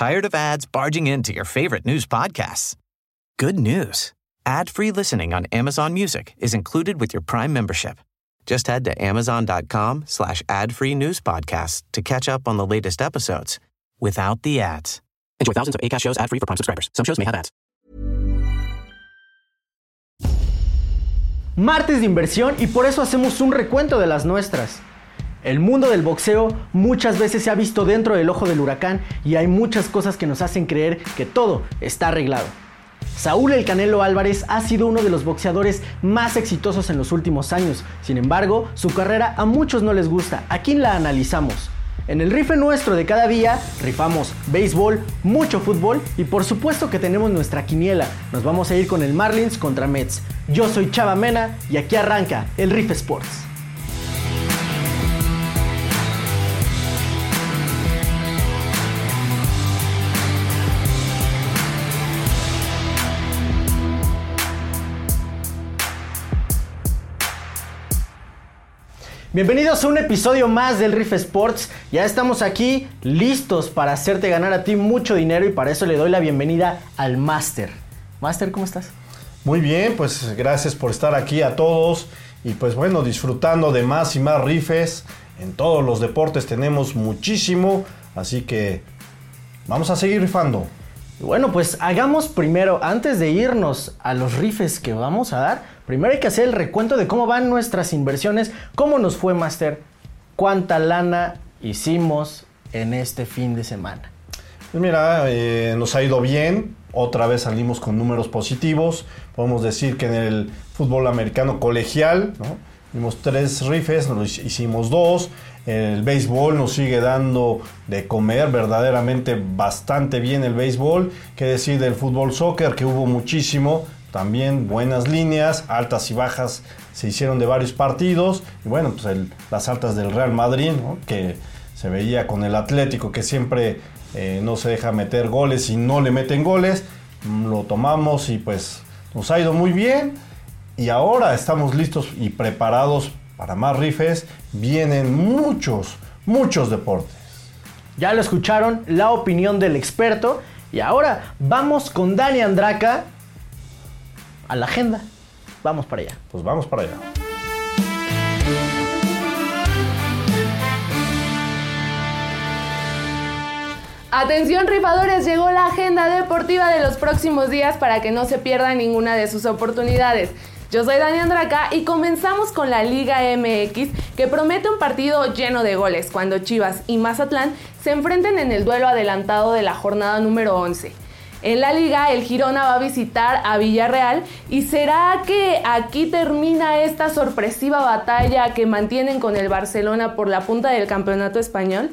Tired of ads barging into your favorite news podcasts? Good news. Ad-free listening on Amazon Music is included with your Prime membership. Just head to amazon.com slash ad-free news podcasts to catch up on the latest episodes without the ads. Enjoy thousands of ACAST shows ad-free for Prime subscribers. Some shows may have ads. Martes de inversión y por eso hacemos un recuento de las nuestras. El mundo del boxeo muchas veces se ha visto dentro del ojo del huracán y hay muchas cosas que nos hacen creer que todo está arreglado. Saúl El Canelo Álvarez ha sido uno de los boxeadores más exitosos en los últimos años. Sin embargo, su carrera a muchos no les gusta. Aquí la analizamos. En el rife nuestro de cada día, rifamos béisbol, mucho fútbol y por supuesto que tenemos nuestra quiniela. Nos vamos a ir con el Marlins contra Mets. Yo soy Chava Mena y aquí arranca el Rife Sports. Bienvenidos a un episodio más del Riff Sports. Ya estamos aquí listos para hacerte ganar a ti mucho dinero y para eso le doy la bienvenida al Master. Master, ¿cómo estás? Muy bien, pues gracias por estar aquí a todos y pues bueno, disfrutando de más y más rifes. En todos los deportes tenemos muchísimo, así que vamos a seguir rifando. Bueno, pues hagamos primero, antes de irnos a los rifes que vamos a dar, primero hay que hacer el recuento de cómo van nuestras inversiones, cómo nos fue Master, cuánta lana hicimos en este fin de semana. Pues mira, eh, nos ha ido bien, otra vez salimos con números positivos, podemos decir que en el fútbol americano colegial, ¿no? Hicimos tres rifes, hicimos dos. El béisbol nos sigue dando de comer verdaderamente bastante bien el béisbol. ¿Qué decir del fútbol soccer? Que hubo muchísimo. También buenas líneas, altas y bajas se hicieron de varios partidos. Y bueno, pues las altas del Real Madrid, que se veía con el Atlético que siempre eh, no se deja meter goles y no le meten goles. Lo tomamos y pues nos ha ido muy bien y ahora estamos listos y preparados para más rifes. Vienen muchos, muchos deportes. Ya lo escucharon, la opinión del experto. Y ahora vamos con Dani Andraca a la agenda. Vamos para allá. Pues vamos para allá. Atención rifadores, llegó la agenda deportiva de los próximos días para que no se pierda ninguna de sus oportunidades. Yo soy Dani Andraca y comenzamos con la Liga MX que promete un partido lleno de goles cuando Chivas y Mazatlán se enfrenten en el duelo adelantado de la jornada número 11. En la liga, el Girona va a visitar a Villarreal y será que aquí termina esta sorpresiva batalla que mantienen con el Barcelona por la punta del campeonato español.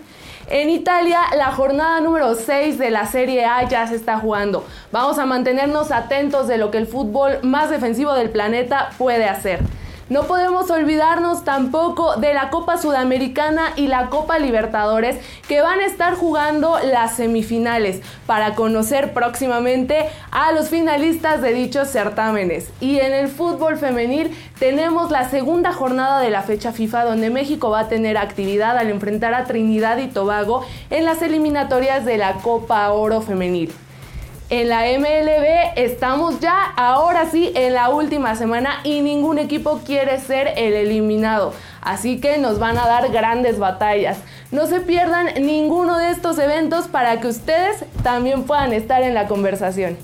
En Italia, la jornada número 6 de la Serie A ya se está jugando. Vamos a mantenernos atentos de lo que el fútbol más defensivo del planeta puede hacer. No podemos olvidarnos tampoco de la Copa Sudamericana y la Copa Libertadores que van a estar jugando las semifinales para conocer próximamente a los finalistas de dichos certámenes. Y en el fútbol femenil tenemos la segunda jornada de la fecha FIFA donde México va a tener actividad al enfrentar a Trinidad y Tobago en las eliminatorias de la Copa Oro Femenil. En la MLB estamos ya ahora sí en la última semana y ningún equipo quiere ser el eliminado. Así que nos van a dar grandes batallas. No se pierdan ninguno de estos eventos para que ustedes también puedan estar en la conversación.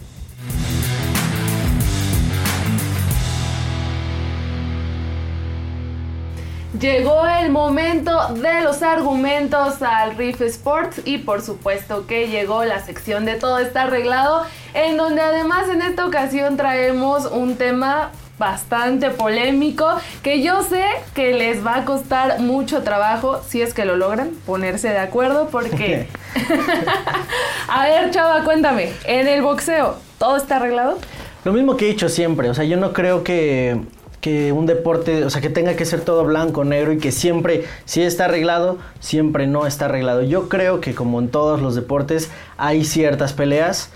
Llegó el momento de los argumentos al Riff Sports y por supuesto que llegó la sección de todo está arreglado en donde además en esta ocasión traemos un tema bastante polémico que yo sé que les va a costar mucho trabajo si es que lo logran ponerse de acuerdo porque a ver chava cuéntame en el boxeo todo está arreglado lo mismo que he dicho siempre o sea yo no creo que que un deporte, o sea, que tenga que ser todo blanco, negro y que siempre, si está arreglado, siempre no está arreglado. Yo creo que como en todos los deportes hay ciertas peleas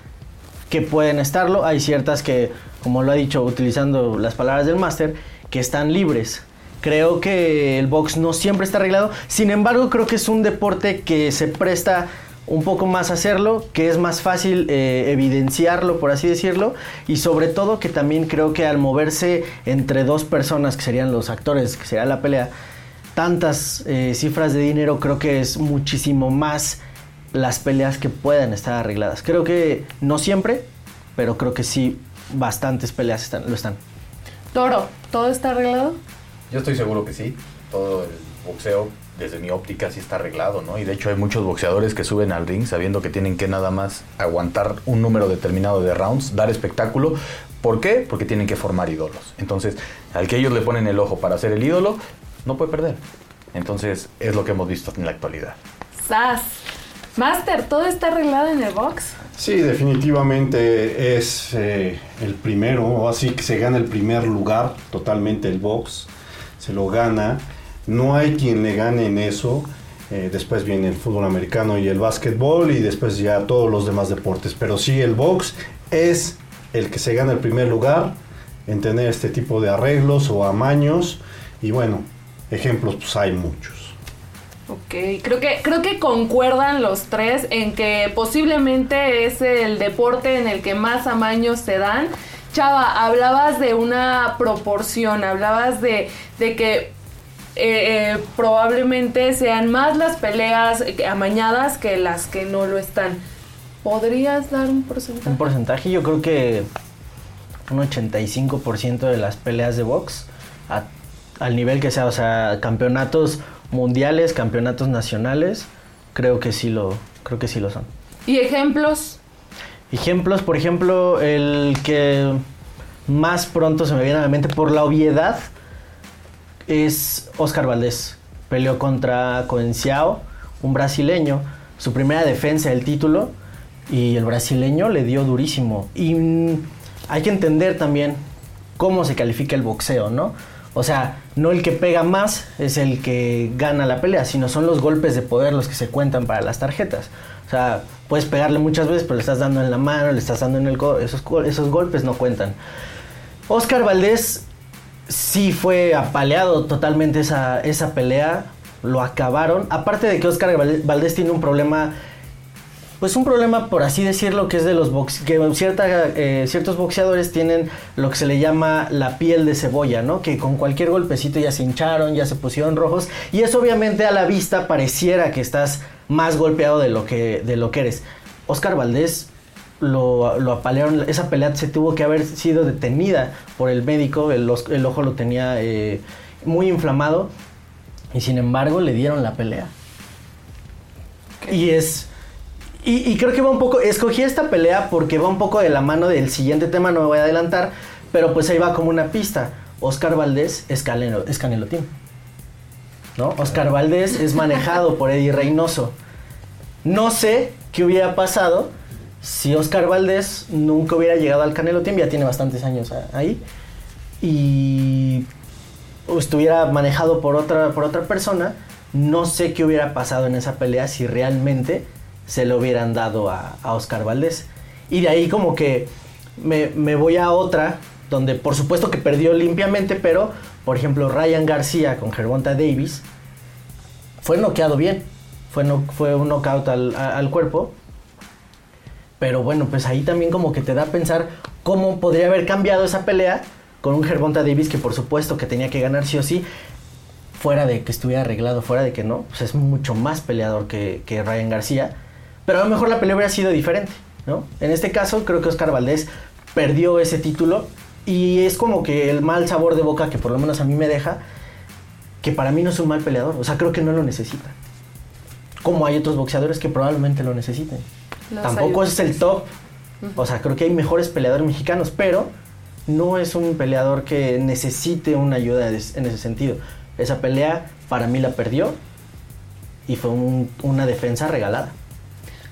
que pueden estarlo, hay ciertas que, como lo ha dicho utilizando las palabras del máster, que están libres. Creo que el box no siempre está arreglado, sin embargo creo que es un deporte que se presta un poco más hacerlo, que es más fácil eh, evidenciarlo, por así decirlo, y sobre todo que también creo que al moverse entre dos personas, que serían los actores, que sería la pelea, tantas eh, cifras de dinero, creo que es muchísimo más las peleas que puedan estar arregladas. Creo que no siempre, pero creo que sí, bastantes peleas están, lo están. Toro, ¿todo está arreglado? Yo estoy seguro que sí. Todo el boxeo, desde mi óptica, sí está arreglado, ¿no? Y de hecho hay muchos boxeadores que suben al ring sabiendo que tienen que nada más aguantar un número determinado de rounds, dar espectáculo. ¿Por qué? Porque tienen que formar ídolos. Entonces, al que ellos le ponen el ojo para ser el ídolo, no puede perder. Entonces, es lo que hemos visto en la actualidad. ¡Sas! Master, ¿todo está arreglado en el box? Sí, definitivamente es eh, el primero, así que se gana el primer lugar totalmente el box, se lo gana, no hay quien le gane en eso, eh, después viene el fútbol americano y el básquetbol y después ya todos los demás deportes, pero sí el box es el que se gana el primer lugar en tener este tipo de arreglos o amaños y bueno, ejemplos pues hay muchos. Ok, creo que, creo que concuerdan los tres en que posiblemente es el deporte en el que más amaños se dan. Chava, hablabas de una proporción, hablabas de, de que eh, eh, probablemente sean más las peleas amañadas que las que no lo están. ¿Podrías dar un porcentaje? Un porcentaje, yo creo que un 85% de las peleas de box, a- al nivel que sea, o sea, campeonatos mundiales, campeonatos nacionales, creo que sí lo, creo que sí lo son. ¿Y ejemplos? Ejemplos, por ejemplo, el que más pronto se me viene a la mente por la obviedad es Oscar Valdés. Peleó contra Coenciao, un brasileño, su primera defensa del título y el brasileño le dio durísimo. Y mm, hay que entender también cómo se califica el boxeo, ¿no? O sea, no el que pega más es el que gana la pelea, sino son los golpes de poder los que se cuentan para las tarjetas. O sea, puedes pegarle muchas veces, pero le estás dando en la mano, le estás dando en el co- esos, esos golpes no cuentan. Oscar Valdés sí fue apaleado totalmente esa, esa pelea, lo acabaron. Aparte de que Oscar Val- Valdés tiene un problema, pues un problema por así decirlo, que es de los box que cierta, eh, ciertos boxeadores tienen lo que se le llama la piel de cebolla, ¿no? Que con cualquier golpecito ya se hincharon, ya se pusieron rojos y eso obviamente a la vista pareciera que estás más golpeado de lo que, de lo que eres. Oscar Valdés lo, lo apalearon, esa pelea se tuvo que haber sido detenida por el médico, el, ojo lo tenía eh, muy inflamado y sin embargo le dieron la pelea. Y es... Y, y creo que va un poco, escogí esta pelea porque va un poco de la mano del siguiente tema, no me voy a adelantar, pero pues ahí va como una pista. Oscar Valdés es Canelo, es Canelo Team. ¿No? Oscar Valdés es manejado por Eddie Reynoso. No sé qué hubiera pasado si Oscar Valdés nunca hubiera llegado al Canelo Team, ya tiene bastantes años a- ahí, y estuviera manejado por otra, por otra persona, no sé qué hubiera pasado en esa pelea si realmente se lo hubieran dado a, Oscar Valdés. Y de ahí como que me, me voy a otra, donde por supuesto que perdió limpiamente, pero por ejemplo Ryan García con Gervonta Davis fue noqueado bien, fue, fue un knockout al cuerpo. Pero bueno, pues ahí también como que te da a pensar cómo podría haber cambiado esa pelea con un Gervonta Davis que por supuesto que tenía que ganar sí o sí, fuera de que estuviera arreglado, fuera de que no, pues es mucho más peleador que, que Ryan García. Pero a lo mejor la pelea hubiera sido diferente, ¿no? En este caso creo que Oscar Valdés perdió ese título y es como que el mal sabor de boca que por lo menos a mí me deja, que para mí no es un mal peleador, o sea, creo que no lo necesita. Como hay otros boxeadores que probablemente lo necesiten. Los Tampoco es el top. O sea, creo que hay mejores peleadores mexicanos, pero no es un peleador que necesite una ayuda en ese sentido. Esa pelea para mí la perdió y fue un- una defensa regalada.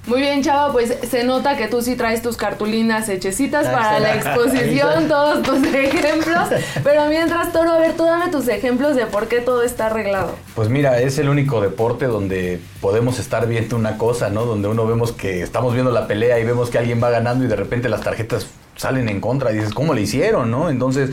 Muy bien, Chava, pues se nota que tú sí traes tus cartulinas hechecitas para la exposición, todos tus ejemplos. Pero mientras, Toro, a ver, tú dame tus ejemplos de por qué todo está arreglado. Pues mira, es el único deporte donde podemos estar viendo una cosa, ¿no? Donde uno vemos que estamos viendo la pelea y vemos que alguien va ganando y de repente las tarjetas salen en contra y dices, ¿cómo le hicieron, no? Entonces,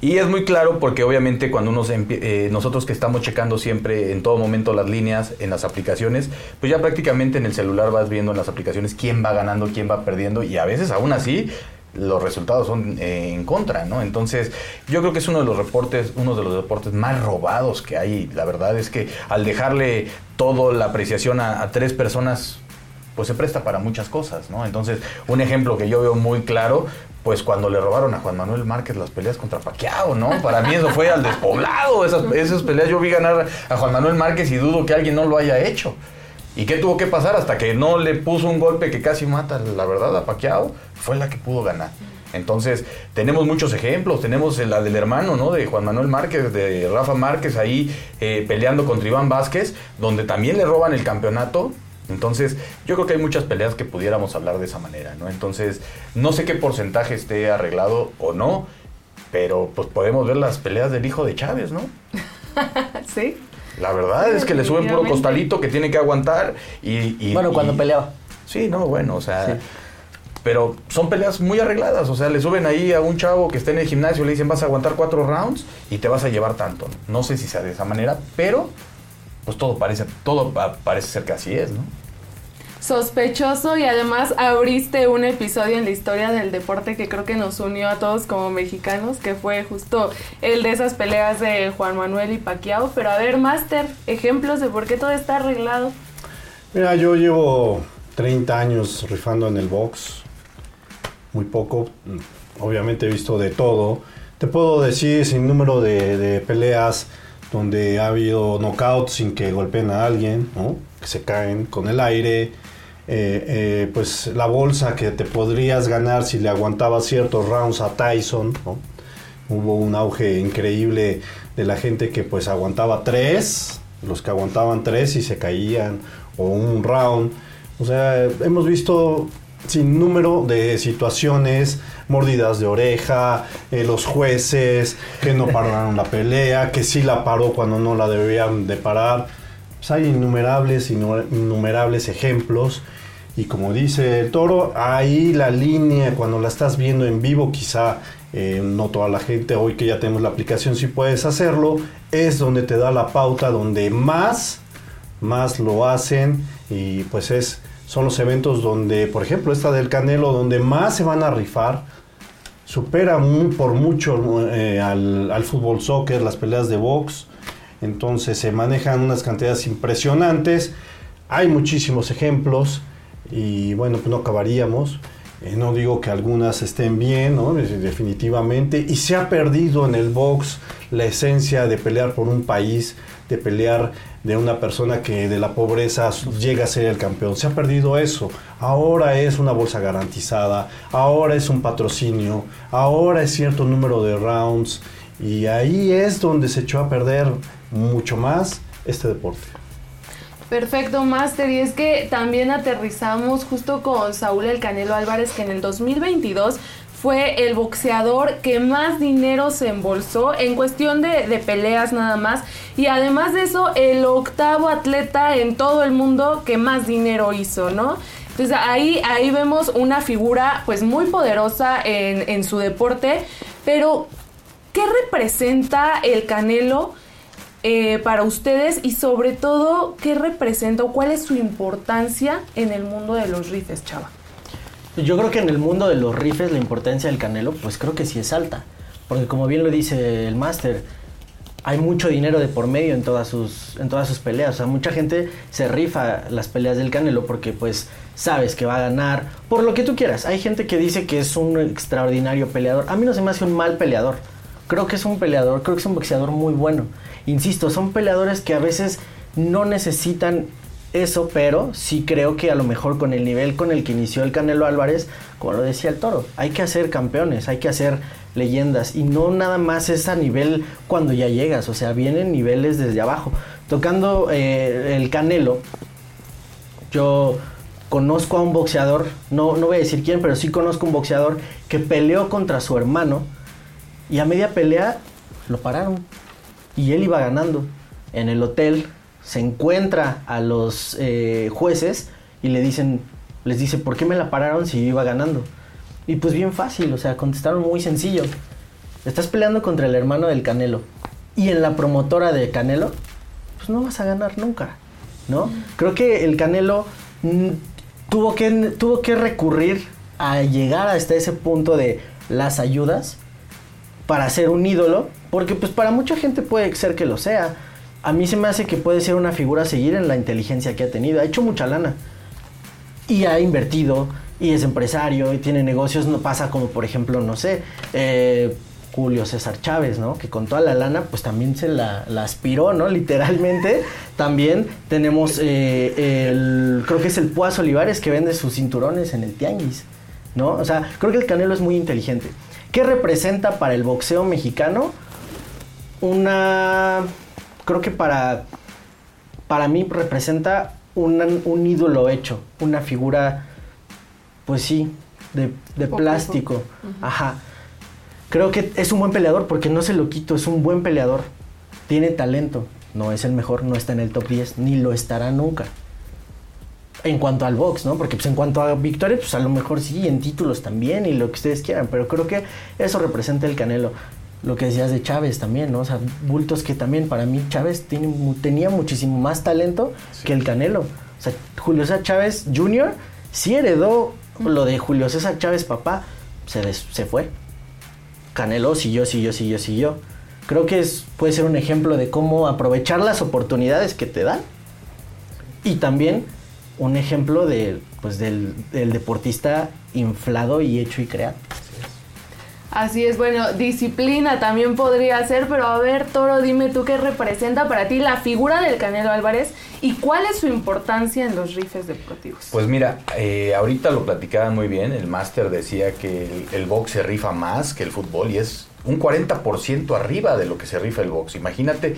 Y es muy claro porque obviamente cuando uno se eh, nosotros que estamos checando siempre en todo momento las líneas en las aplicaciones, pues ya prácticamente en el celular vas viendo en las aplicaciones quién va ganando, quién va perdiendo y a veces aún así los resultados son eh, en contra, ¿no? Entonces, yo creo que es uno de los reportes, uno de los deportes más robados que hay. La verdad es que al dejarle toda la apreciación a, a tres personas, pues se presta para muchas cosas, ¿no? Entonces, un ejemplo que yo veo muy claro, pues cuando le robaron a Juan Manuel Márquez las peleas contra Paquiao, ¿no? Para mí eso fue al despoblado, esas, esas peleas yo vi ganar a Juan Manuel Márquez y dudo que alguien no lo haya hecho. ¿Y qué tuvo que pasar? Hasta que no le puso un golpe que casi mata, la verdad, a Paquiao, fue la que pudo ganar. Entonces, tenemos muchos ejemplos. Tenemos la del hermano, ¿no? De Juan Manuel Márquez, de Rafa Márquez ahí eh, peleando contra Iván Vázquez, donde también le roban el campeonato. Entonces, yo creo que hay muchas peleas que pudiéramos hablar de esa manera, ¿no? Entonces, no sé qué porcentaje esté arreglado o no, pero pues podemos ver las peleas del hijo de Chávez, ¿no? ¿Sí? La verdad es que le suben puro costalito que tiene que aguantar y... y- Bueno, cuando y- peleaba. Sí, no, bueno, o sea... Sí. Pero son peleas muy arregladas, o sea, le suben ahí a un chavo que está en el gimnasio, le dicen vas a aguantar cuatro rounds y te vas a llevar tanto. No sé si sea de esa manera, pero pues todo parece, todo pa- parece ser que así es, ¿no? Sospechoso y además abriste un episodio en la historia del deporte que creo que nos unió a todos como mexicanos, que fue justo el de esas peleas de Juan Manuel y Paquiao. Pero a ver, Master, ejemplos de por qué todo está arreglado. Mira, yo llevo 30 años rifando en el box. Muy poco. Obviamente he visto de todo. Te puedo decir sin número de, de peleas donde ha habido knockouts sin que golpeen a alguien. Que se caen con el aire. Eh, eh, pues la bolsa que te podrías ganar si le aguantabas ciertos rounds a Tyson. Hubo un auge increíble de la gente que pues aguantaba tres, los que aguantaban tres y se caían, o un round. O sea, hemos visto sin número de situaciones, mordidas de oreja, eh, los jueces que no pararon la pelea, que sí la paró cuando no la debían de parar. Pues hay innumerables, innu- innumerables ejemplos. Y como dice el toro, ahí la línea, cuando la estás viendo en vivo, quizá eh, no toda la gente, hoy que ya tenemos la aplicación, si puedes hacerlo, es donde te da la pauta, donde más, más lo hacen. Y pues es, son los eventos donde, por ejemplo, esta del Canelo, donde más se van a rifar. Supera mu- por mucho eh, al, al fútbol soccer, las peleas de box. Entonces se manejan unas cantidades impresionantes. Hay muchísimos ejemplos y bueno, pues no acabaríamos. Eh, no digo que algunas estén bien, ¿no? Definitivamente. Y se ha perdido en el box la esencia de pelear por un país, de pelear de una persona que de la pobreza llega a ser el campeón. Se ha perdido eso. Ahora es una bolsa garantizada, ahora es un patrocinio, ahora es cierto número de rounds. Y ahí es donde se echó a perder mucho más este deporte. Perfecto, Master. Y es que también aterrizamos justo con Saúl El Canelo Álvarez, que en el 2022 fue el boxeador que más dinero se embolsó en cuestión de, de peleas nada más. Y además de eso, el octavo atleta en todo el mundo que más dinero hizo, ¿no? Entonces ahí, ahí vemos una figura pues muy poderosa en, en su deporte. Pero, ¿qué representa el Canelo? eh, para ustedes y sobre todo qué representa o cuál es su importancia en el mundo de los rifes, chava. Yo creo que en el mundo de los rifes la importancia del Canelo, pues creo que sí es alta. Porque como bien lo dice el máster, hay mucho dinero de por medio en todas sus en todas sus peleas. O sea, mucha gente se rifa las peleas del Canelo porque pues sabes que va a ganar por lo que tú quieras. Hay gente que dice que es un extraordinario peleador. A mí no se me hace un mal peleador. Creo que es un peleador, creo que es un boxeador muy bueno. Insisto, son peleadores que a veces no necesitan eso, pero sí creo que a lo mejor con el nivel con el que inició el Canelo Álvarez, como lo decía el Toro, hay que hacer campeones, hay que hacer leyendas y no nada más es a nivel cuando ya llegas, o sea, vienen niveles desde abajo. Tocando eh, el Canelo, yo conozco a un boxeador, no, no voy a decir quién, pero sí conozco un boxeador que peleó contra su hermano y a media pelea lo pararon y él iba ganando. En el hotel se encuentra a los eh, jueces y le dicen, les dice, ¿por qué me la pararon si yo iba ganando? Y pues bien fácil, o sea, contestaron muy sencillo. estás peleando contra el hermano del Canelo y en la promotora de Canelo, pues no vas a ganar nunca, ¿no? Creo que el Canelo mm, tuvo, que, tuvo que recurrir a llegar hasta ese punto de las ayudas para ser un ídolo, porque pues para mucha gente puede ser que lo sea. A mí se me hace que puede ser una figura a seguir en la inteligencia que ha tenido. Ha hecho mucha lana. Y ha invertido, y es empresario, y tiene negocios. No pasa como, por ejemplo, no sé, eh, Julio César Chávez, ¿no? Que con toda la lana, pues también se la, aspiró, ¿no? Literalmente. También tenemos, eh, creo que es el Puaz Olivares que vende sus cinturones en el Tianguis, ¿no? O sea, creo que el Canelo es muy inteligente. ¿Qué representa para el boxeo mexicano? Una. Creo que para. Para mí representa un ídolo hecho. Una figura. Pues sí. De, plástico. Ajá. Creo que es un buen peleador porque no se lo quito. Es un buen peleador. Tiene talento. No es el mejor, no está en el top 10, ni lo estará nunca en cuanto al box, ¿no? Porque pues en cuanto a victorias, pues a lo mejor sí, en títulos también y lo que ustedes quieran, pero creo que eso representa el Canelo. Lo que decías de Chávez también, ¿no? O sea, bultos que también para mí Chávez tiene, tenía muchísimo más talento que el Canelo. O sea, Julio César Chávez Jr. sí heredó lo de Julio César Chávez papá, se, se fue. Canelo siguió, siguió, siguió, siguió. Creo que es, puede ser un ejemplo de cómo aprovechar las oportunidades que te dan y también un ejemplo de, pues, del, deportista inflado y hecho y creado. Así es, bueno, disciplina también podría ser, pero a ver, Toro, dime tú qué representa para ti la figura del Canelo Álvarez y cuál es su importancia en los rifes deportivos. Pues mira, eh, ahorita lo platicaban muy bien, el máster decía que el, el box se rifa más que el fútbol y es un 40% arriba de lo que se rifa el box. Imagínate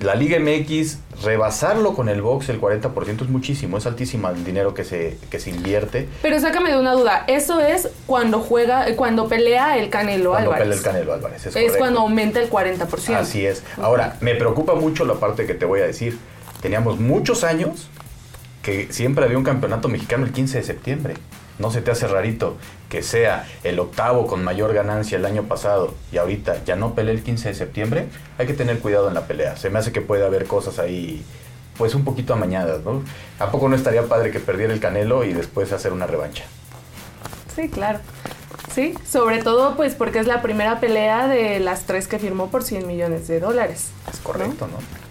la Liga MX, rebasarlo con el box, el 40% es muchísimo, es altísimo el dinero que se, que se invierte. Pero sácame de una duda, eso es cuando juega, cuando pelea el Canelo Álvarez. Cuando pelea el Canelo Álvarez, es, es cuando aumenta el 40%. Así es. Ahora, me preocupa mucho la parte que te voy a decir. Teníamos muchos años que siempre había un campeonato mexicano el 15 de septiembre. ¿No se te hace rarito que sea el octavo con mayor ganancia el año pasado y ahorita ya no peleé el 15 de septiembre? Hay que tener cuidado en la pelea. Se me hace que puede haber cosas ahí pues un poquito amañadas, ¿no? ¿A poco no estaría padre que perdiera el Canelo y después hacer una revancha? Sí, claro. Sí, sobre todo pues porque es la primera pelea de las tres que firmó por 100 millones de dólares. Es correcto, ¿no?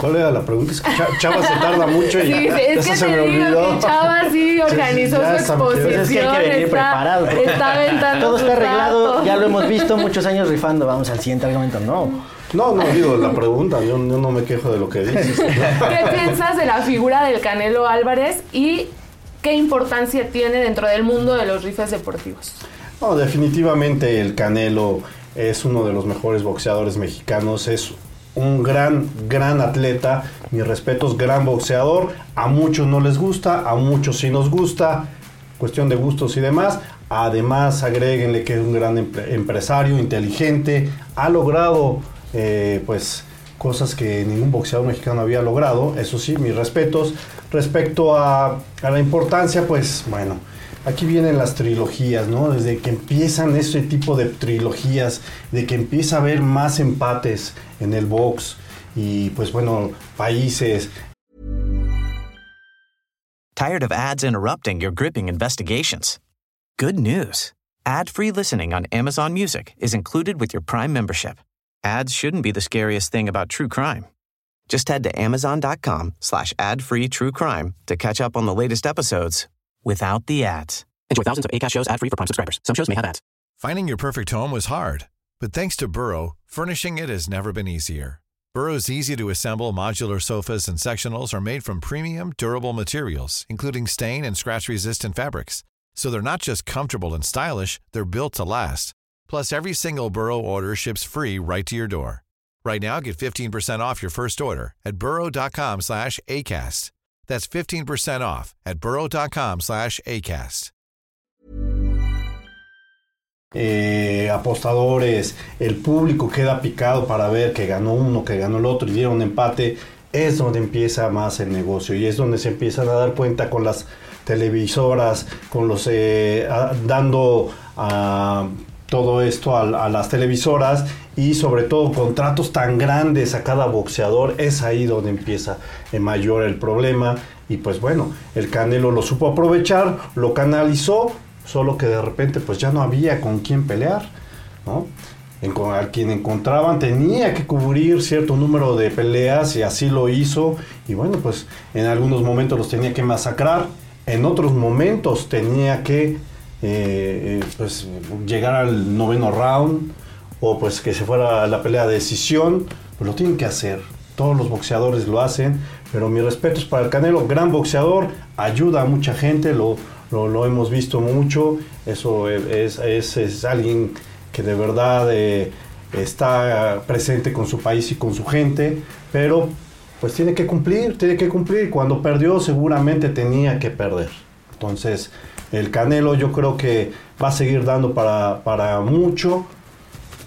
¿Cuál era la pregunta? Es que Chava se tarda mucho y sí, es que se me olvidó. Que Chava sí organizó su exposición. Es que hay que venir está, preparado. Está aventando Todo está arreglado, ya lo hemos visto muchos años rifando. Vamos al siguiente argumento. No. No, no digo la pregunta, yo, no me quejo de lo que dices. ¿Qué piensas de la figura del Canelo Álvarez y qué importancia tiene dentro del mundo de los rifes deportivos? No, definitivamente el Canelo es uno de los mejores boxeadores mexicanos, es un gran, gran atleta. Mis respetos, gran boxeador. A muchos no les gusta, a muchos sí nos gusta. Cuestión de gustos y demás. Además, agréguenle que es un gran empresario, inteligente. Ha logrado, eh, pues, cosas que ningún boxeador mexicano había logrado. Eso sí, mis respetos. Respecto a, a la importancia, pues, bueno aquí vienen las trilogías, ¿no? Desde que empiezan este tipo de trilogías, de que empieza a haber más empates en el box y pues bueno, países. Tired of ads interrupting your gripping investigations? Good news. Ad-free listening on Amazon Music is included with your Prime membership. Ads shouldn't be the scariest thing about true crime. Just head to amazon.com slash ad-free true crime to catch up on the latest episodes without the ads. Enjoy thousands of ACAST shows ad-free for Prime subscribers. Some shows may have ads. Finding your perfect home was hard, but thanks to Burrow, furnishing it has never been easier. Burrow's easy-to-assemble modular sofas and sectionals are made from premium, durable materials, including stain and scratch-resistant fabrics. So they're not just comfortable and stylish, they're built to last. Plus, every single Burrow order ships free right to your door. Right now, get 15% off your first order at burrow.com slash ACAST. That's 15% off at burrow.com slash ACAST. Eh, apostadores, el público queda picado para ver que ganó uno, que ganó el otro y dieron empate. Es donde empieza más el negocio y es donde se empiezan a dar cuenta con las televisoras, con los eh, dando a todo esto a, las televisoras y sobre todo contratos tan grandes a cada boxeador, es ahí donde empieza en mayor el problema. Y pues bueno, el Canelo lo supo aprovechar, lo canalizó, solo que de repente pues ya no había con quién pelear, ¿no? a quien encontraban tenía que cubrir cierto número de peleas y así lo hizo y bueno pues en algunos momentos los tenía que masacrar en otros momentos tenía que eh, eh, pues llegar al noveno round o pues que se fuera la pelea de decisión pues lo tienen que hacer todos los boxeadores lo hacen pero mi respeto es para el Canelo gran boxeador ayuda a mucha gente lo, lo, hemos visto mucho eso es, es, es alguien que de verdad eh, está presente con su país y con su gente, pero pues tiene que cumplir, tiene que cumplir. Cuando perdió seguramente tenía que perder. Entonces el Canelo yo creo que va a seguir dando para, para mucho,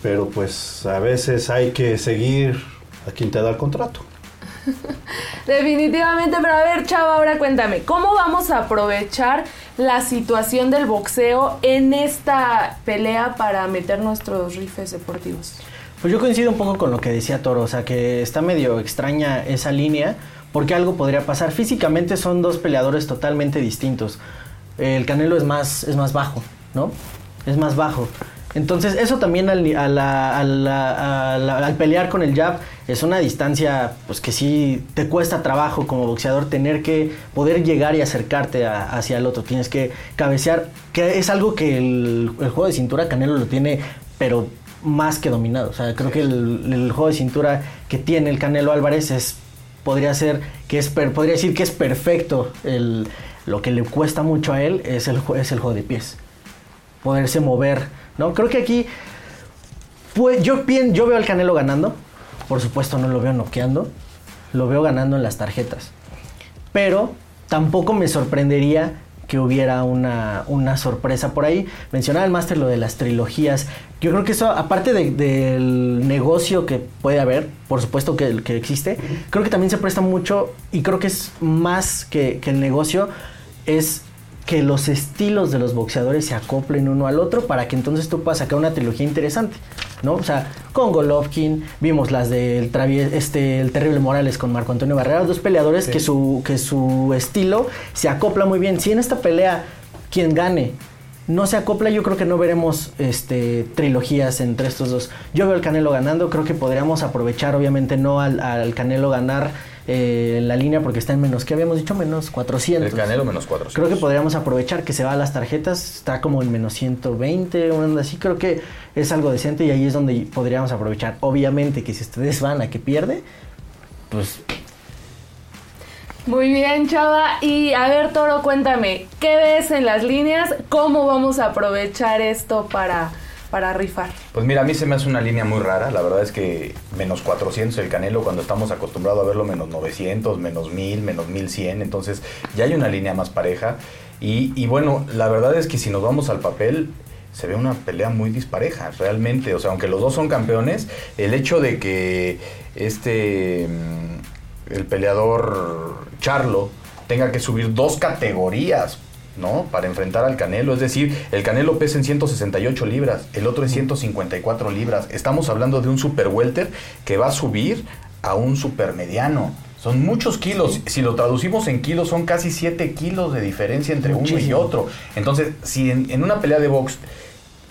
pero pues a veces hay que seguir a quien te da el contrato. Definitivamente, pero a ver, Chava, ahora cuéntame, ¿cómo vamos a aprovechar la situación del boxeo en esta pelea para meter nuestros rifles deportivos? Pues yo coincido un poco con lo que decía Toro, o sea que está medio extraña esa línea, porque algo podría pasar. Físicamente son dos peleadores totalmente distintos. El Canelo es más, es más bajo, ¿no? Es más bajo. Entonces, eso también al, al, pelear con el jab es una distancia pues que sí te cuesta trabajo como boxeador tener que poder llegar y acercarte hacia el otro. Tienes que cabecear, que es algo que el, juego de cintura Canelo lo tiene, pero más que dominado. O sea, creo que el, juego de cintura que tiene el Canelo Álvarez es podría ser que es podría decir que es perfecto. Lo que le cuesta mucho a él es el, es el juego de pies. Poderse mover ¿no? Creo que aquí, pues yo, yo veo al Canelo ganando, por supuesto no lo veo noqueando, lo veo ganando en las tarjetas, pero tampoco me sorprendería que hubiera una, sorpresa por ahí. Mencionaba el máster lo de las trilogías. Yo creo que eso, aparte del negocio que puede haber, por supuesto que, que, existe, creo que también se presta mucho y creo que es más que, que el negocio, es que los estilos de los boxeadores se acoplen uno al otro para que entonces tú puedas sacar una trilogía interesante, ¿no? O sea, con Golovkin, vimos las del este, el Terrible Morales con Marco Antonio Barrera, dos peleadores que, su, que su estilo se acopla muy bien. Si en esta pelea quien gane no se acopla, yo creo que no veremos este, trilogías entre estos dos. Yo veo al Canelo ganando, creo que podríamos aprovechar, obviamente no al, al Canelo ganar eh, la línea porque está en menos, ¿qué habíamos dicho? Menos 400. El Canelo menos 400. Creo que podríamos aprovechar que se va a las tarjetas, está como en menos 120, onda así, creo que es algo decente y ahí es donde podríamos aprovechar. Obviamente que si ustedes van a que pierde, pues... Muy bien, Chava. Y a ver, Toro, cuéntame, ¿qué ves en las líneas? ¿Cómo vamos a aprovechar esto para para rifar? Pues mira, a mí se me hace una línea muy rara. La verdad es que menos 400 el Canelo cuando estamos acostumbrados a verlo menos 900, menos 1000, menos 1100. Entonces ya hay una línea más pareja. Y, bueno, la verdad es que si nos vamos al papel, se ve una pelea muy dispareja, realmente. O sea, aunque los dos son campeones, el hecho de que este, mm, el peleador Charlo tenga que subir dos categorías ¿no? Para enfrentar al Canelo. Es decir, el Canelo pesa en 168 libras, el otro es 154 libras. Estamos hablando de un super welter que va a subir a un super mediano. Son muchos kilos. Si lo traducimos en kilos, son casi 7 kilos de diferencia entre uno y otro. Entonces, si en, en una pelea de box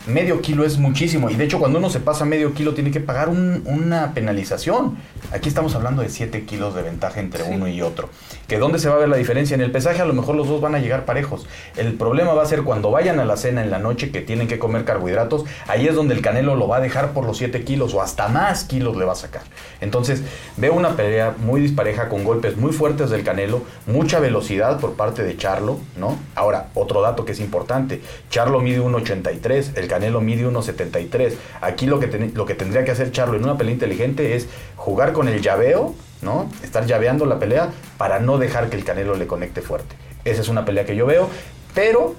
medio kilo es muchísimo. Y de hecho, cuando uno se pasa medio kilo, tiene que pagar una penalización. Aquí estamos hablando de 7 kilos de ventaja entre uno y otro. ¿Que dónde se va a ver la diferencia? En el pesaje a lo mejor los dos van a llegar parejos. El problema va a ser cuando vayan a la cena en la noche que tienen que comer carbohidratos. Ahí es donde el canelo lo va a dejar por los 7 kilos o hasta más kilos le va a sacar. Entonces, veo una pelea muy dispareja con golpes muy fuertes del canelo, mucha velocidad por parte de Charlo, ¿no? Ahora, otro dato que es importante. Charlo mide 1.83, el Canelo mide 1.73. Aquí lo que, lo que tendría que hacer Charlo en una pelea inteligente es jugar con el llaveo, ¿no? Estar llaveando la pelea para no dejar que el Canelo le conecte fuerte. Esa es una pelea que yo veo, pero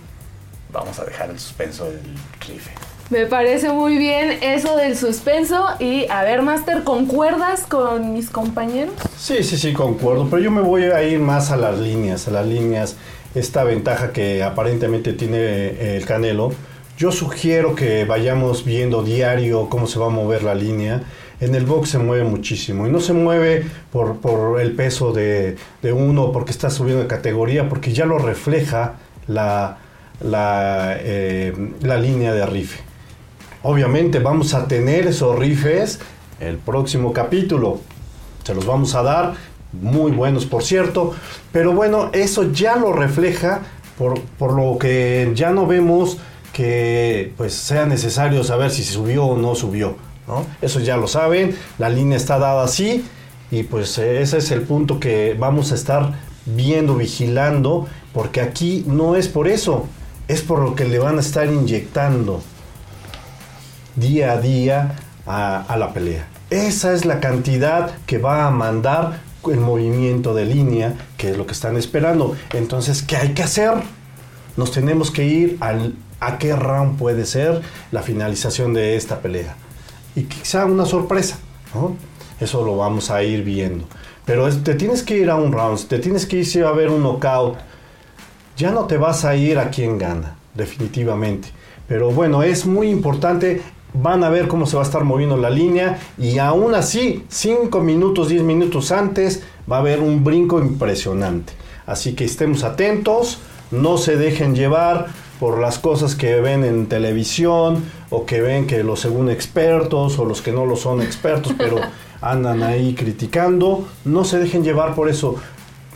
vamos a dejar el suspenso del rife. Me parece muy bien eso del suspenso. Y a ver, Master, ¿concuerdas con mis compañeros? Sí, sí, sí, concuerdo. Pero yo me voy a ir más a las líneas, a las líneas. Esta ventaja que aparentemente tiene el Canelo Yo sugiero que vayamos viendo diario cómo se va a mover la línea. En el box se mueve muchísimo y no se mueve por, por el peso de, uno, porque está subiendo de categoría, porque ya lo refleja la, la, eh, la línea de rife. Obviamente vamos a tener esos rifes el próximo capítulo. Se los vamos a dar, muy buenos por cierto, pero bueno, eso ya lo refleja por, por lo que ya no vemos que pues sea necesario saber si subió o no subió. ¿no? Eso ya lo saben, la línea está dada así y pues ese es el punto que vamos a estar viendo, vigilando, porque aquí no es por eso, es por lo que le van a estar inyectando día a día a, a la pelea. Esa es la cantidad que va a mandar el movimiento de línea, que es lo que están esperando. Entonces, ¿qué hay que hacer? Nos tenemos que ir al, a qué round puede ser la finalización de esta pelea. Y quizá una sorpresa, ¿no? Eso lo vamos a ir viendo. Pero te tienes que ir a un round, te tienes que ir a haber un knockout. Ya no te vas a ir a quien gana, definitivamente. Pero bueno, es muy importante. Van a ver cómo se va a estar moviendo la línea. Y aún así, 5 minutos, 10 minutos antes, va a haber un brinco impresionante. Así que estemos atentos. No se dejen llevar por las cosas que ven en televisión o que ven que los según expertos o los que no lo son expertos, pero andan ahí criticando. No se dejen llevar por eso.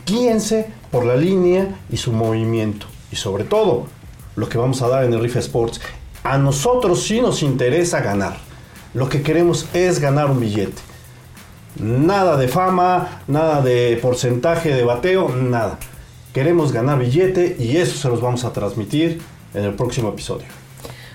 Guíense por la línea y su movimiento. Y sobre todo, lo que vamos a dar en el Riff Sports. A nosotros sí nos interesa ganar. Lo que queremos es ganar un billete. Nada de fama, nada de porcentaje de bateo, nada. Queremos ganar billete y eso se los vamos a transmitir en el próximo episodio.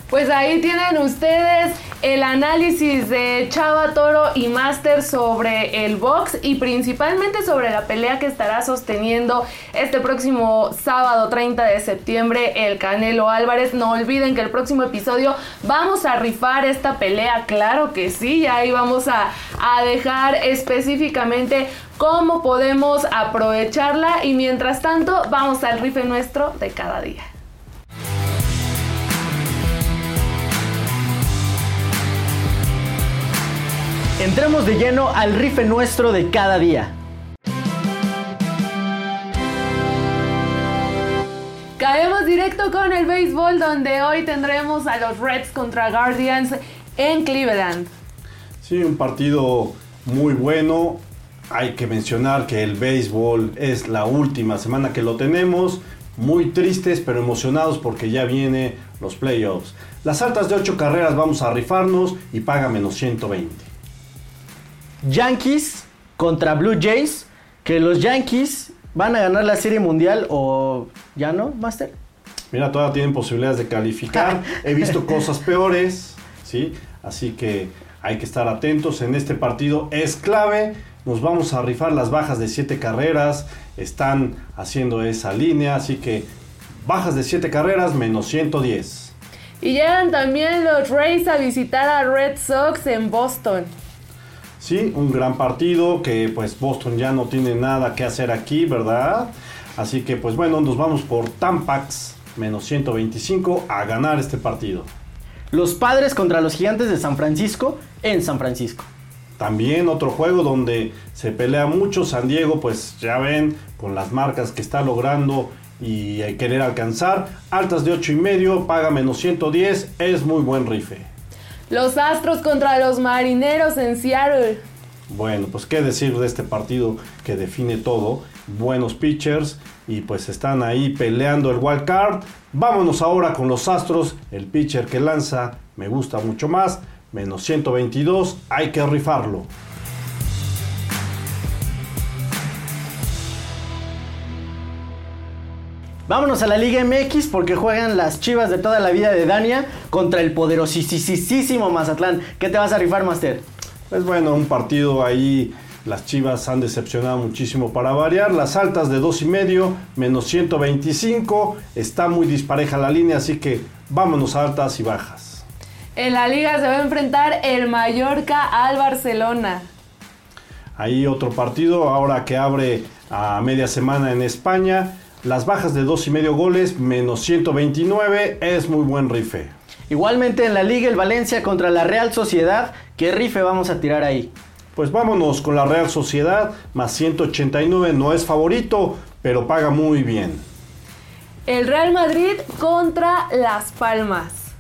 Pues ahí tienen ustedes el análisis de Chava Toro y Master sobre el box y principalmente sobre la pelea que estará sosteniendo este próximo sábado 30 de septiembre el Canelo Álvarez. No olviden que el próximo episodio vamos a rifar esta pelea, claro que sí, y ahí vamos a, a dejar específicamente cómo podemos aprovecharla y mientras tanto vamos al rife nuestro de cada día. Entremos de lleno al rife nuestro de cada día. Caemos directo con el béisbol donde hoy tendremos a los Reds contra Guardians en Cleveland. Sí, un partido muy bueno. Hay que mencionar que el béisbol es la última semana que lo tenemos. Muy tristes pero emocionados porque ya viene los playoffs. Las altas de 8 carreras vamos a rifarnos y paga menos 120. Yankees contra Blue Jays. Que los Yankees van a ganar la serie mundial o ya no, Master. Mira, todavía tienen posibilidades de calificar. He visto cosas peores, ¿sí? Así que hay que estar atentos. En este partido es clave. Nos vamos a rifar las bajas de 7 carreras. Están haciendo esa línea. Así que bajas de 7 carreras menos 110. Y llegan también los Rays a visitar a Red Sox en Boston. Sí, un gran partido que pues Boston ya no tiene nada que hacer aquí, ¿verdad? Así que pues bueno, nos vamos por Tampax menos 125 a ganar este partido. Los padres contra los gigantes de San Francisco en San Francisco. También otro juego donde se pelea mucho. San Diego, pues ya ven, con las marcas que está logrando y eh, querer alcanzar. Altas de 8 y medio, paga menos 110, es muy buen rife. Los Astros contra los Marineros en Seattle. Bueno, pues qué decir de este partido que define todo. Buenos pitchers y pues están ahí peleando el wild card. Vámonos ahora con los Astros. El pitcher que lanza me gusta mucho más. Menos 122, hay que rifarlo. Vámonos a la Liga MX porque juegan las chivas de toda la vida de Dania contra el poderosísimo Mazatlán. ¿Qué te vas a rifar, Master? Pues bueno, un partido ahí. Las Chivas han decepcionado muchísimo para variar. Las altas de dos y medio, menos 125. Está muy dispareja la línea, así que vámonos a altas y bajas. En la liga se va a enfrentar el Mallorca al Barcelona. Ahí otro partido, ahora que abre a media semana en España. Las bajas de dos y medio goles, menos 129, es muy buen rife. Igualmente en la liga el Valencia contra la Real Sociedad. ¿Qué rife vamos a tirar ahí? Pues vámonos con la Real Sociedad, más 189, no es favorito, pero paga muy bien. El Real Madrid contra Las Palmas.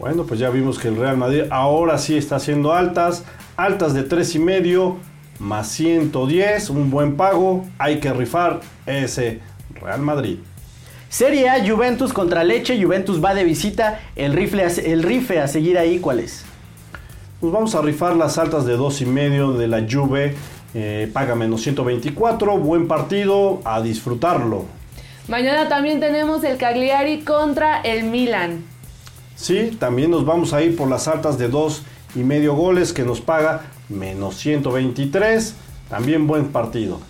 Bueno, pues ya vimos que el Real Madrid ahora sí está haciendo altas, altas de 3 y medio, más 110, un buen pago, hay que rifar ese Real Madrid. Serie A, Juventus contra Leche, Juventus va de visita, el rifle, a- el rife a seguir ahí, ¿cuál es? Pues vamos a rifar las altas de 2 y medio de la Juve, eh, paga menos 124, buen partido, a disfrutarlo. Mañana también tenemos el Cagliari contra el Milan. Sí, también nos vamos a ir por las altas de 2 y medio goles que nos paga menos 123, también buen partido.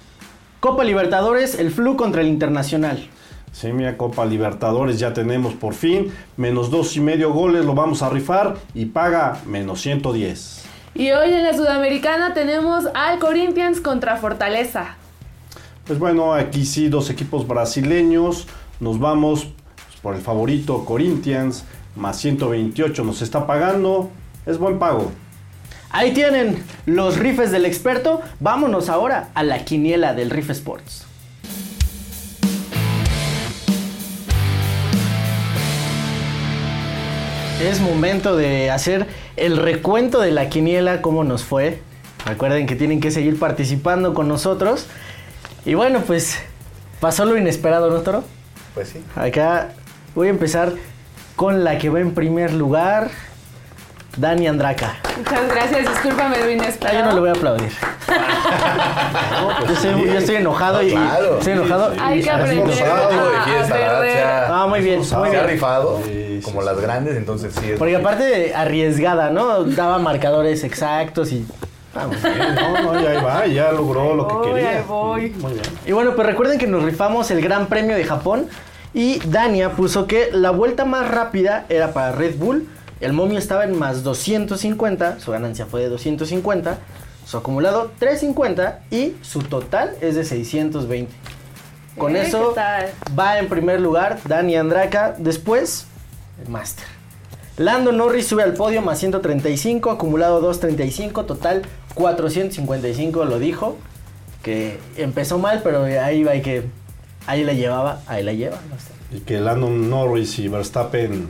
Copa Libertadores, el Flu contra el Internacional. Sí, mira, Copa Libertadores ya tenemos por fin. Menos dos y medio goles lo vamos a rifar y paga menos 110. Y hoy en la Sudamericana tenemos al Corinthians contra Fortaleza. Pues bueno, aquí sí, dos equipos brasileños. Nos vamos pues, por el favorito Corinthians. Más 128 nos está pagando. Es buen pago. Ahí tienen los rifes del experto. Vámonos ahora a la quiniela del Riff Sports. Es momento de hacer el recuento de la quiniela, cómo nos fue. Recuerden que tienen que seguir participando con nosotros. Y bueno, pues pasó lo inesperado, ¿no, Toro? Pues sí. Acá voy a empezar con la que va en primer lugar, Dani Andraca. Muchas gracias, discúlpame lo Ah, inesperado. yo no le voy a aplaudir. yo, estoy, yo estoy enojado y claro. estoy enojado. Hay y- que aprender a- ¿verdad? perder. Se ha- Ah, muy bien, muy se ha bien. rifado Sí, sí, como sí. las grandes, entonces sí es. Porque aparte arriesgada, ¿no? Daba marcadores exactos y... ah, muy bien. No, no, ya ahí va, ya logró lo que voy, quería. ahí voy. Muy bien. Y bueno, pues recuerden que nos rifamos el Gran Premio de Japón y Dania puso que la vuelta más rápida era para Red Bull. El momio estaba en más 250, su ganancia fue de 250, su acumulado 350 y su total es de 620. Con Eh, eso va en primer lugar Dani Andraka, después el Master. Lando Norris sube al podio más 135, acumulado 235, total 455, lo dijo. Que empezó mal, pero ahí va y que ahí la llevaba, ahí la lleva. no sé. Y que Landon Norris y Verstappen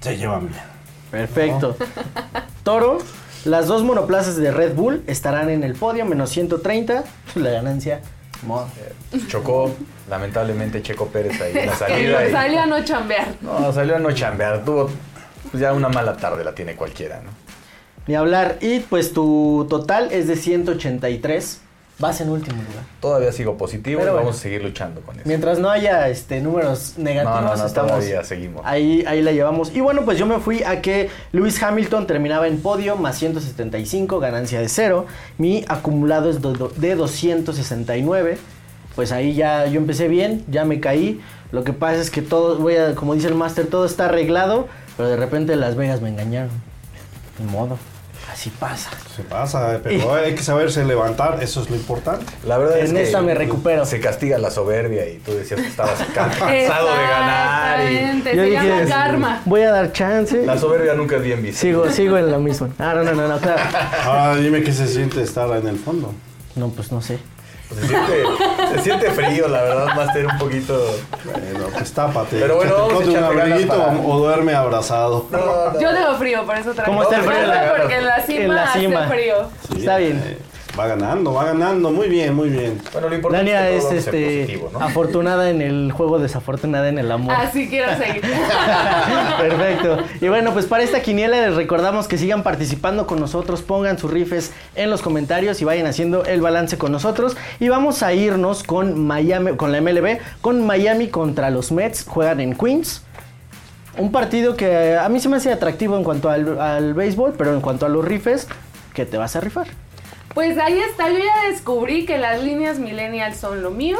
se llevan bien. Perfecto. Toro, las dos monoplazas de Red Bull estarán en el podio, menos 130, la ganancia. Chocó, lamentablemente, Checo Pérez ahí en la salida. y- salió a no chambear. No, salió a no chambear. Tuvo pues ya una mala tarde, la tiene cualquiera, ¿no? Ni hablar. Y pues tu total es de 183. Vas en último lugar. Todavía sigo positivo Pero y bueno. vamos a seguir luchando con eso. Mientras no haya este, números negativos, No, no, no, estamos todavía seguimos. Ahí, ahí la llevamos. Y bueno, pues yo me fui a que Lewis Hamilton terminaba en podio más 175, ganancia de cero. Mi acumulado es de 269. Pues ahí ya yo empecé bien, ya me caí. Lo que pasa es que todo, voy a, como dice el máster, todo está arreglado, pero de repente Las Vegas me engañaron. Ni modo, así pasa. Se pasa, pero hay que saberse levantar, eso es lo importante. La verdad es En que esta me recupero. se castiga la soberbia y tú decías que estabas cansado de ganar. Y Exactamente, Yo se dije, llama karma. Voy a dar chance. la soberbia nunca es bien vista. Sigo, sigo en la misma. Ah, no, no, no, no, claro. Ahora dime qué se siente estar en el fondo. No, pues no sé. Se, siente, se siente frío, la verdad, Master, un poquito. Bueno, pues tápate. Pero bueno, vamos a un abriguito para- o duerme abrazado. No, no. Yo tengo frío, por eso traigo. ¿Cómo está el frío? Porque en la cima, En la cima. hace frío. Sí, Está bien. eh, Va ganando, va ganando. Muy bien, muy bien. Bueno, lo importante Dania es es que todo vamos a ser este positivo, ¿no? afortunada en el juego, desafortunada en el amor. Así quiero seguir. Perfecto. Y bueno, pues para esta quiniela les recordamos que sigan participando con nosotros, pongan sus rifes en los comentarios y vayan haciendo el balance con nosotros. Y vamos a irnos con Miami, con la MLB, con Miami contra los Mets, juegan en Queens. Un partido que a mí se me hace atractivo en cuanto al, al béisbol, pero en cuanto a los rifes, ¿qué te vas a rifar? Pues ahí está, yo ya descubrí que las líneas millennials son lo mío.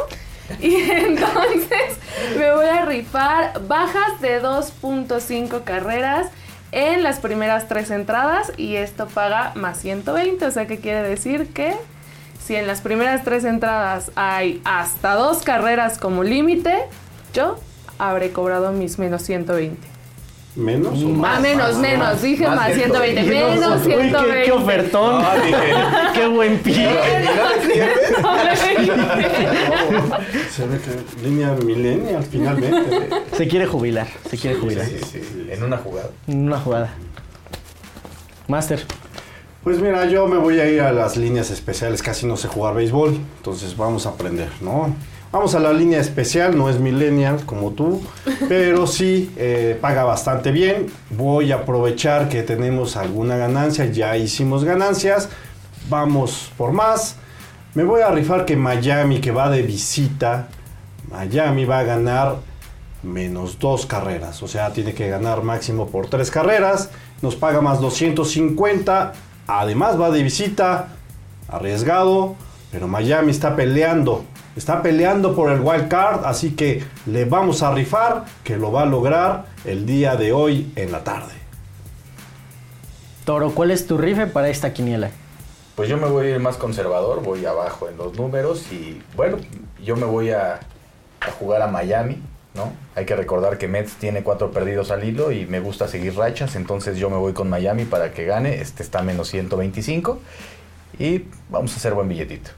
Y entonces me voy a rifar bajas de 2.5 carreras en las primeras tres entradas y esto paga más 120. O sea que quiere decir que si en las primeras tres entradas hay hasta dos carreras como límite, yo habré cobrado mis menos 120. ¿Menos o Ah, más? menos, menos. Dije más más 120. 120. Menos Uy, qué, 120. qué ofertón. Ah, dije. qué buen pie. Se ve que línea millennial finalmente. Se quiere jubilar, se quiere jubilar. Sí, sí, en una jugada. Una jugada. Master. Pues mira, yo me voy a ir a las líneas especiales, casi no sé jugar béisbol, entonces vamos a aprender, ¿no? Vamos a la línea especial, no es millennial como tú, pero sí eh, paga bastante bien. Voy a aprovechar que tenemos alguna ganancia, ya hicimos ganancias, vamos por más. Me voy a rifar que Miami, que va de visita, Miami va a ganar menos dos carreras. O sea, tiene que ganar máximo por tres carreras. Nos paga más 250. Además va de visita. Arriesgado. Pero Miami está peleando. Está peleando por el wild card. Así que le vamos a rifar que lo va a lograr el día de hoy en la tarde. Toro, ¿cuál es tu rife para esta quiniela? Pues yo me voy a ir más conservador, voy abajo en los números y bueno, yo me voy a, a jugar a Miami, ¿no? Hay que recordar que Mets tiene cuatro perdidos al hilo y me gusta seguir rachas, entonces yo me voy con Miami para que gane, este está menos 125 y vamos a hacer buen billetito.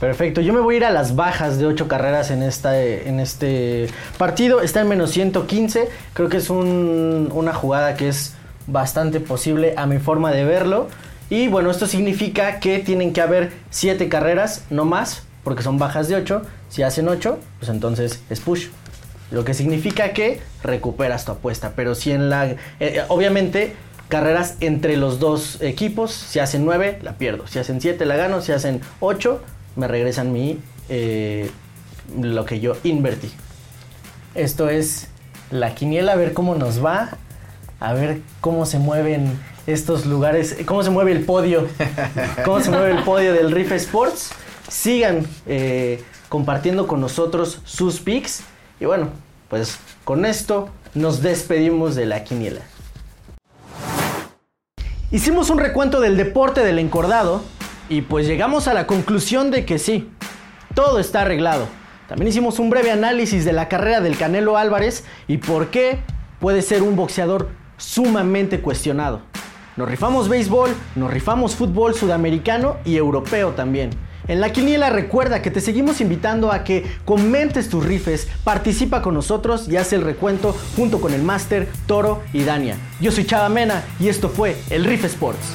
Perfecto, yo me voy a ir a las bajas de 8 carreras en, esta, en este partido. Está en menos 115. Creo que es un- una jugada que es bastante posible a mi forma de verlo. Y bueno, esto significa que tienen que haber 7 carreras, no más, porque son bajas de 8. Si hacen 8, pues entonces es push. Lo que significa que recuperas tu apuesta. Pero si en la... eh, obviamente, carreras entre los dos equipos. Si hacen 9, la pierdo. Si hacen 7, la gano. Si hacen 8, me regresan mi... eh, lo que yo invertí. Esto es la quiniela. A ver cómo nos va. A ver cómo se mueven estos lugares. Cómo se mueve el podio. Cómo se mueve el podio del Riff Sports. Sigan eh, compartiendo con nosotros sus picks. Y bueno, pues con esto nos despedimos de la quiniela. Hicimos un recuento del deporte del encordado y pues llegamos a la conclusión de que sí, todo está arreglado. También hicimos un breve análisis de la carrera del Canelo Álvarez y por qué puede ser un boxeador sumamente cuestionado. Nos rifamos béisbol, nos rifamos fútbol sudamericano y europeo también. En la quiniela recuerda que te seguimos invitando a que comentes tus rifes, participa con nosotros y haz el recuento junto con el máster, Toro y Dania. Yo soy Chava Mena y esto fue el Riff Sports.